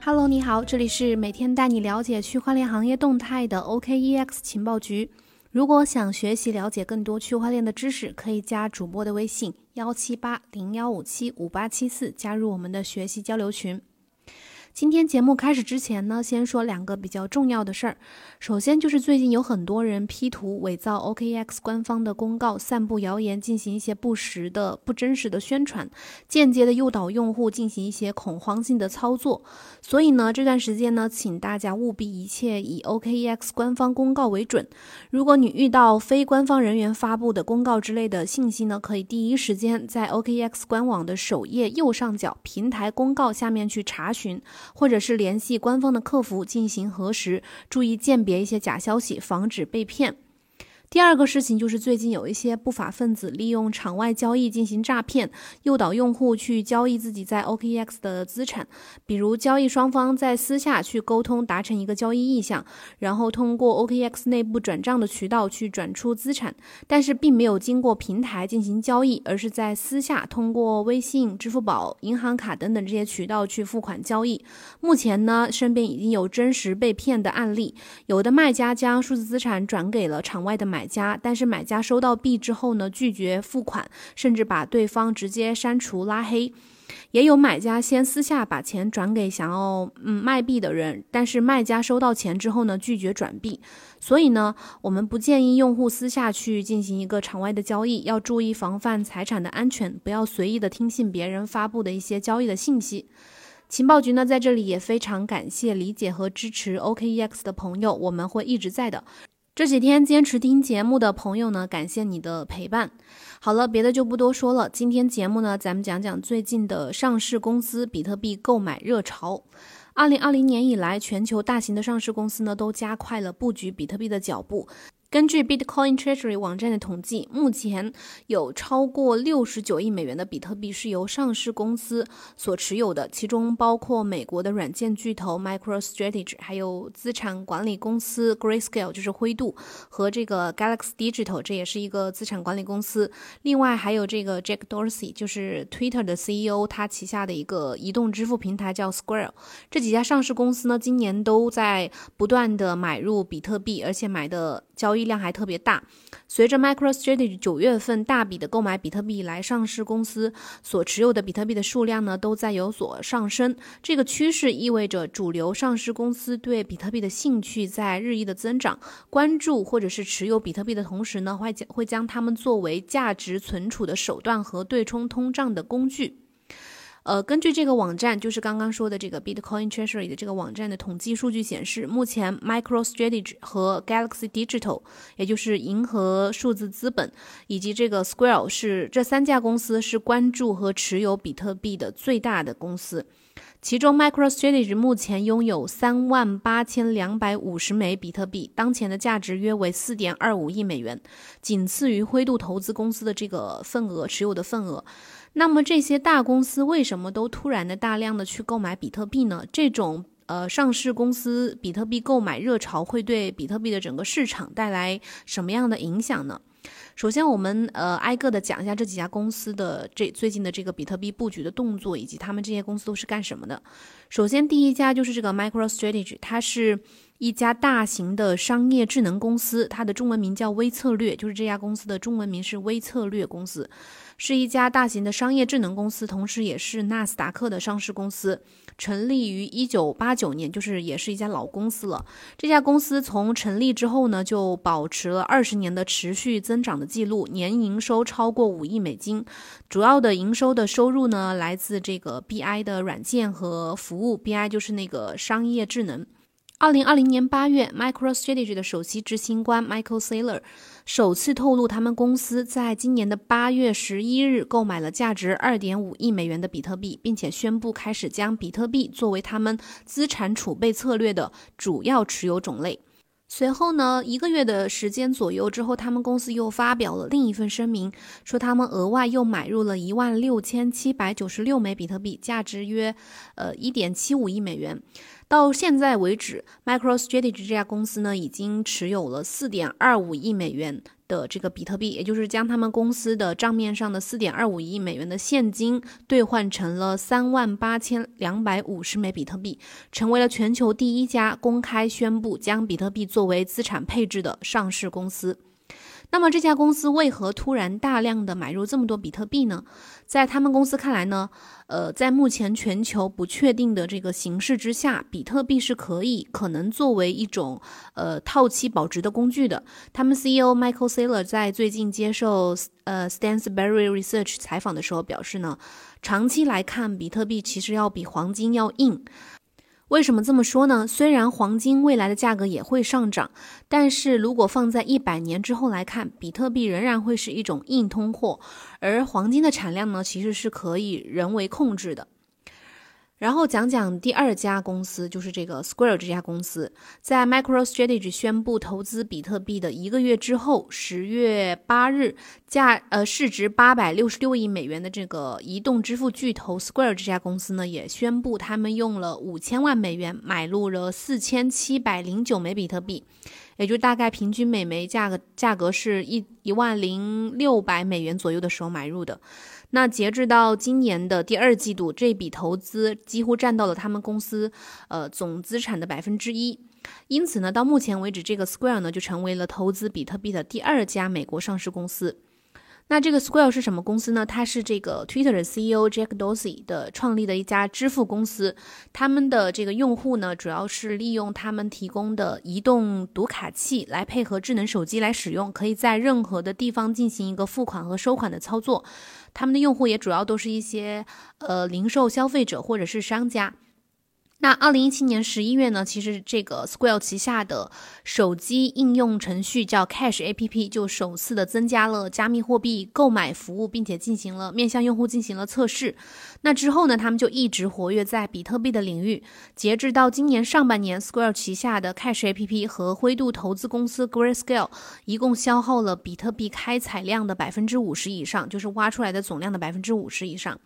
Hello，你好，这里是每天带你了解区块链行业动态的 OKEX 情报局。如果想学习了解更多区块链的知识，可以加主播的微信幺七八零幺五七五八七四，加入我们的学习交流群。今天节目开始之前呢，先说两个比较重要的事儿。首先就是最近有很多人 P 图伪造 OKEX 官方的公告，散布谣言，进行一些不实的、不真实的宣传，间接的诱导用户进行一些恐慌性的操作。所以呢，这段时间呢，请大家务必一切以 OKEX 官方公告为准。如果你遇到非官方人员发布的公告之类的信息呢，可以第一时间在 OKEX 官网的首页右上角平台公告下面去查询。或者是联系官方的客服进行核实，注意鉴别一些假消息，防止被骗。第二个事情就是最近有一些不法分子利用场外交易进行诈骗，诱导用户去交易自己在 OKX 的资产。比如交易双方在私下去沟通，达成一个交易意向，然后通过 OKX 内部转账的渠道去转出资产，但是并没有经过平台进行交易，而是在私下通过微信、支付宝、银行卡等等这些渠道去付款交易。目前呢，身边已经有真实被骗的案例，有的卖家将数字资产转给了场外的买。买家，但是买家收到币之后呢，拒绝付款，甚至把对方直接删除拉黑。也有买家先私下把钱转给想要嗯卖币的人，但是卖家收到钱之后呢，拒绝转币。所以呢，我们不建议用户私下去进行一个场外的交易，要注意防范财产的安全，不要随意的听信别人发布的一些交易的信息。情报局呢，在这里也非常感谢理解和支持 OKEX 的朋友，我们会一直在的。这几天坚持听节目的朋友呢，感谢你的陪伴。好了，别的就不多说了。今天节目呢，咱们讲讲最近的上市公司比特币购买热潮。二零二零年以来，全球大型的上市公司呢，都加快了布局比特币的脚步。根据 Bitcoin Treasury 网站的统计，目前有超过六十九亿美元的比特币是由上市公司所持有的，其中包括美国的软件巨头 MicroStrategy，还有资产管理公司 Grayscale，就是灰度，和这个 Galaxy Digital，这也是一个资产管理公司。另外还有这个 Jack Dorsey，就是 Twitter 的 CEO，他旗下的一个移动支付平台叫 Square。这几家上市公司呢，今年都在不断的买入比特币，而且买的交易。量还特别大。随着 MicroStrategy 九月份大笔的购买比特币来，上市公司所持有的比特币的数量呢都在有所上升。这个趋势意味着主流上市公司对比特币的兴趣在日益的增长，关注或者是持有比特币的同时呢，会将会将它们作为价值存储的手段和对冲通胀的工具。呃，根据这个网站，就是刚刚说的这个 Bitcoin Treasury 的这个网站的统计数据显示，目前 MicroStrategy 和 Galaxy Digital，也就是银河数字资本，以及这个 Square 是这三家公司是关注和持有比特币的最大的公司。其中，MicroStrategy 目前拥有三万八千两百五十枚比特币，当前的价值约为四点二五亿美元，仅次于灰度投资公司的这个份额持有的份额。那么这些大公司为什么都突然的大量的去购买比特币呢？这种呃上市公司比特币购买热潮会对比特币的整个市场带来什么样的影响呢？首先，我们呃挨个的讲一下这几家公司的这最近的这个比特币布局的动作，以及他们这些公司都是干什么的。首先，第一家就是这个 MicroStrategy，它是一家大型的商业智能公司，它的中文名叫微策略，就是这家公司的中文名是微策略公司。是一家大型的商业智能公司，同时也是纳斯达克的上市公司，成立于一九八九年，就是也是一家老公司了。这家公司从成立之后呢，就保持了二十年的持续增长的记录，年营收超过五亿美金。主要的营收的收入呢，来自这个 BI 的软件和服务，BI 就是那个商业智能。二零二零年八月，MicroStrategy 的首席执行官 Michael Saylor。首次透露，他们公司在今年的八月十一日购买了价值二点五亿美元的比特币，并且宣布开始将比特币作为他们资产储备策略的主要持有种类。随后呢，一个月的时间左右之后，他们公司又发表了另一份声明，说他们额外又买入了一万六千七百九十六枚比特币，价值约呃一点七五亿美元。到现在为止，MicroStrategy 这家公司呢，已经持有了四点二五亿美元的这个比特币，也就是将他们公司的账面上的四点二五亿美元的现金兑换成了三万八千两百五十枚比特币，成为了全球第一家公开宣布将比特币作为资产配置的上市公司。那么这家公司为何突然大量的买入这么多比特币呢？在他们公司看来呢，呃，在目前全球不确定的这个形势之下，比特币是可以可能作为一种呃套期保值的工具的。他们 CEO Michael Saylor 在最近接受呃 Stansberry Research 采访的时候表示呢，长期来看，比特币其实要比黄金要硬。为什么这么说呢？虽然黄金未来的价格也会上涨，但是如果放在一百年之后来看，比特币仍然会是一种硬通货，而黄金的产量呢，其实是可以人为控制的。然后讲讲第二家公司，就是这个 Square 这家公司，在 MicroStrategy 宣布投资比特币的一个月之后，十月八日，价呃市值八百六十六亿美元的这个移动支付巨头 Square 这家公司呢，也宣布他们用了五千万美元买入了四千七百零九枚比特币，也就大概平均每枚价格价格是一一万零六百美元左右的时候买入的。那截至到今年的第二季度，这笔投资几乎占到了他们公司呃总资产的百分之一。因此呢，到目前为止，这个 Square 呢就成为了投资比特币的第二家美国上市公司。那这个 Square 是什么公司呢？它是这个 Twitter 的 CEO Jack Dorsey 的创立的一家支付公司。他们的这个用户呢，主要是利用他们提供的移动读卡器来配合智能手机来使用，可以在任何的地方进行一个付款和收款的操作。他们的用户也主要都是一些呃零售消费者或者是商家。那二零一七年十一月呢，其实这个 Square 旗下的手机应用程序叫 Cash A P P 就首次的增加了加密货币购买服务，并且进行了面向用户进行了测试。那之后呢，他们就一直活跃在比特币的领域。截至到今年上半年，Square 旗下的 Cash A P P 和灰度投资公司 Grayscale 一共消耗了比特币开采量的百分之五十以上，就是挖出来的总量的百分之五十以上。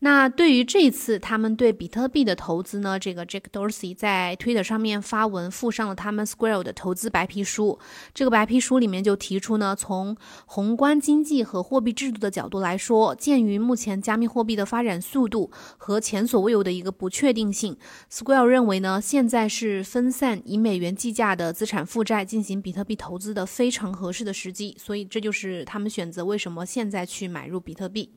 那对于这次他们对比特币的投资呢？这个 Jack Dorsey 在 Twitter 上面发文，附上了他们 Square 的投资白皮书。这个白皮书里面就提出呢，从宏观经济和货币制度的角度来说，鉴于目前加密货币的发展速度和前所未有的一个不确定性，Square 认为呢，现在是分散以美元计价的资产负债进行比特币投资的非常合适的时机。所以这就是他们选择为什么现在去买入比特币。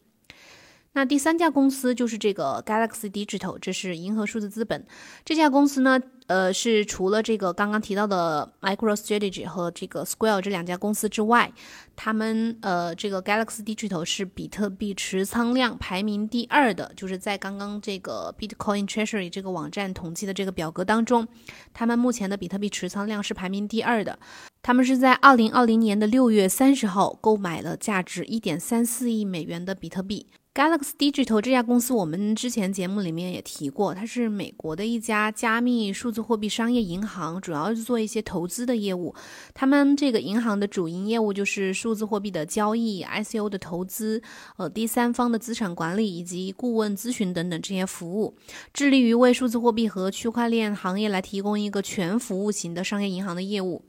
那第三家公司就是这个 Galaxy Digital，这是银河数字资本。这家公司呢，呃，是除了这个刚刚提到的 MicroStrategy 和这个 Square 这两家公司之外，他们呃，这个 Galaxy Digital 是比特币持仓量排名第二的，就是在刚刚这个 Bitcoin Treasury 这个网站统计的这个表格当中，他们目前的比特币持仓量是排名第二的。他们是在二零二零年的六月三十号购买了价值一点三四亿美元的比特币。Galaxy Digital 这家公司，我们之前节目里面也提过，它是美国的一家加密数字货币商业银行，主要是做一些投资的业务。他们这个银行的主营业务就是数字货币的交易、ICO 的投资、呃第三方的资产管理以及顾问咨询等等这些服务，致力于为数字货币和区块链行业来提供一个全服务型的商业银行的业务。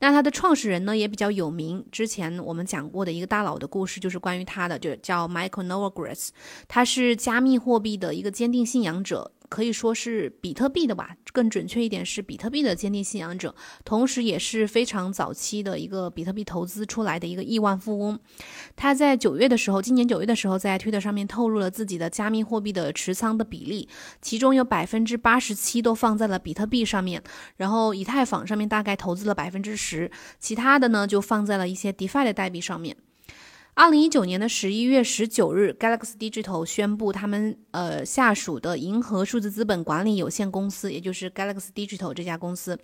那它的创始人呢也比较有名，之前我们讲过的一个大佬的故事就是关于他的，就叫 Michael Novogratz。他是加密货币的一个坚定信仰者，可以说是比特币的吧，更准确一点是比特币的坚定信仰者，同时也是非常早期的一个比特币投资出来的一个亿万富翁。他在九月的时候，今年九月的时候，在推特上面透露了自己的加密货币的持仓的比例，其中有百分之八十七都放在了比特币上面，然后以太坊上面大概投资了百分之十，其他的呢就放在了一些 DeFi 的代币上面。二零一九年的十一月十九日，Galaxy Digital 宣布，他们呃下属的银河数字资本管理有限公司，也就是 Galaxy Digital 这家公司，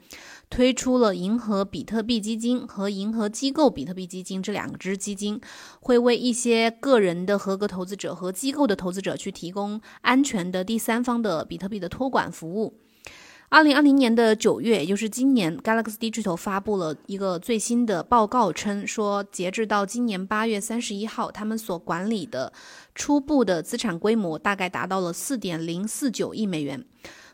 推出了银河比特币基金和银河机构比特币基金这两支基金，会为一些个人的合格投资者和机构的投资者去提供安全的第三方的比特币的托管服务。二零二零年的九月，也就是今年，Galaxy Digital 发布了一个最新的报告，称说，截至到今年八月三十一号，他们所管理的初步的资产规模大概达到了四点零四九亿美元。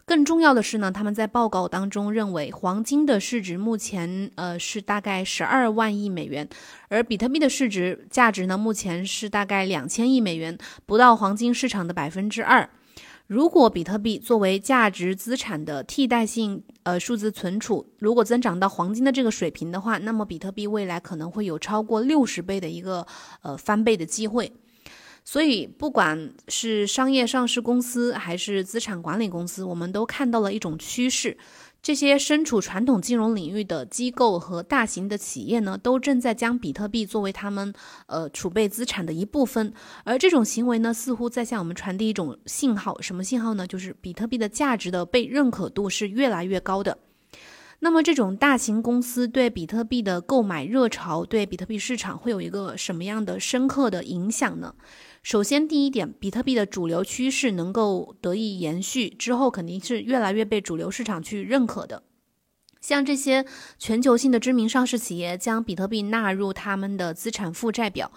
更重要的是呢，他们在报告当中认为，黄金的市值目前呃是大概十二万亿美元，而比特币的市值价值呢，目前是大概两千亿美元，不到黄金市场的百分之二。如果比特币作为价值资产的替代性呃数字存储，如果增长到黄金的这个水平的话，那么比特币未来可能会有超过六十倍的一个呃翻倍的机会。所以，不管是商业上市公司还是资产管理公司，我们都看到了一种趋势。这些身处传统金融领域的机构和大型的企业呢，都正在将比特币作为他们呃储备资产的一部分。而这种行为呢，似乎在向我们传递一种信号，什么信号呢？就是比特币的价值的被认可度是越来越高的。那么，这种大型公司对比特币的购买热潮，对比特币市场会有一个什么样的深刻的影响呢？首先，第一点，比特币的主流趋势能够得以延续之后，肯定是越来越被主流市场去认可的。像这些全球性的知名上市企业将比特币纳入他们的资产负债表。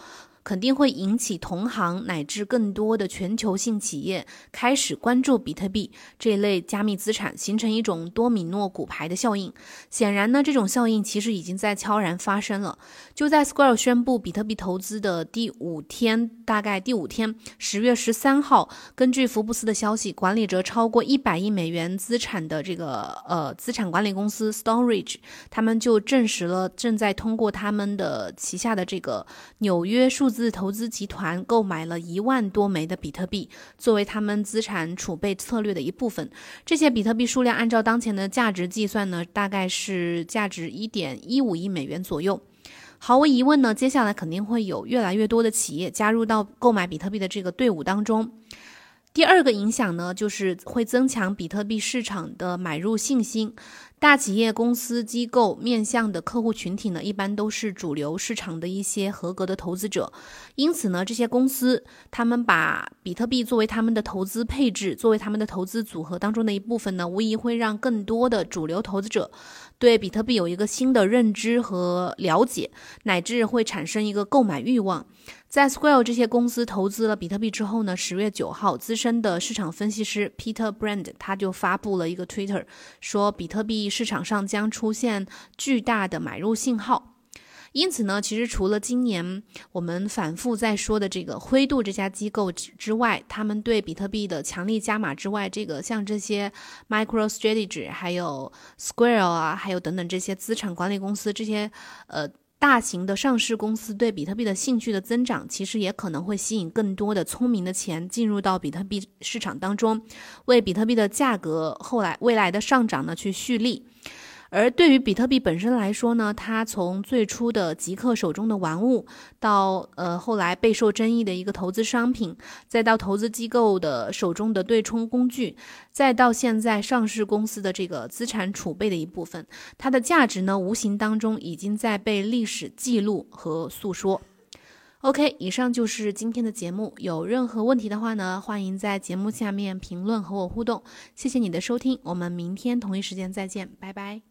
肯定会引起同行乃至更多的全球性企业开始关注比特币这一类加密资产，形成一种多米诺骨牌的效应。显然呢，这种效应其实已经在悄然发生了。就在 Square 宣布比特币投资的第五天，大概第五天，十月十三号，根据福布斯的消息，管理着超过一百亿美元资产的这个呃资产管理公司 Storage，他们就证实了正在通过他们的旗下的这个纽约数。字投资集团购买了一万多枚的比特币，作为他们资产储备策略的一部分。这些比特币数量按照当前的价值计算呢，大概是价值一点一五亿美元左右。毫无疑问呢，接下来肯定会有越来越多的企业加入到购买比特币的这个队伍当中。第二个影响呢，就是会增强比特币市场的买入信心。大企业、公司、机构面向的客户群体呢，一般都是主流市场的一些合格的投资者。因此呢，这些公司他们把比特币作为他们的投资配置，作为他们的投资组合当中的一部分呢，无疑会让更多的主流投资者对比特币有一个新的认知和了解，乃至会产生一个购买欲望。在 Square 这些公司投资了比特币之后呢，十月九号，资深的市场分析师 Peter Brand 他就发布了一个 Twitter，说比特币。市场上将出现巨大的买入信号，因此呢，其实除了今年我们反复在说的这个灰度这家机构之外，他们对比特币的强力加码之外，这个像这些 MicroStrategy、还有 Square 啊，还有等等这些资产管理公司这些呃。大型的上市公司对比特币的兴趣的增长，其实也可能会吸引更多的聪明的钱进入到比特币市场当中，为比特币的价格后来未来的上涨呢去蓄力。而对于比特币本身来说呢，它从最初的极客手中的玩物，到呃后来备受争议的一个投资商品，再到投资机构的手中的对冲工具，再到现在上市公司的这个资产储备的一部分，它的价值呢，无形当中已经在被历史记录和诉说。OK，以上就是今天的节目。有任何问题的话呢，欢迎在节目下面评论和我互动。谢谢你的收听，我们明天同一时间再见，拜拜。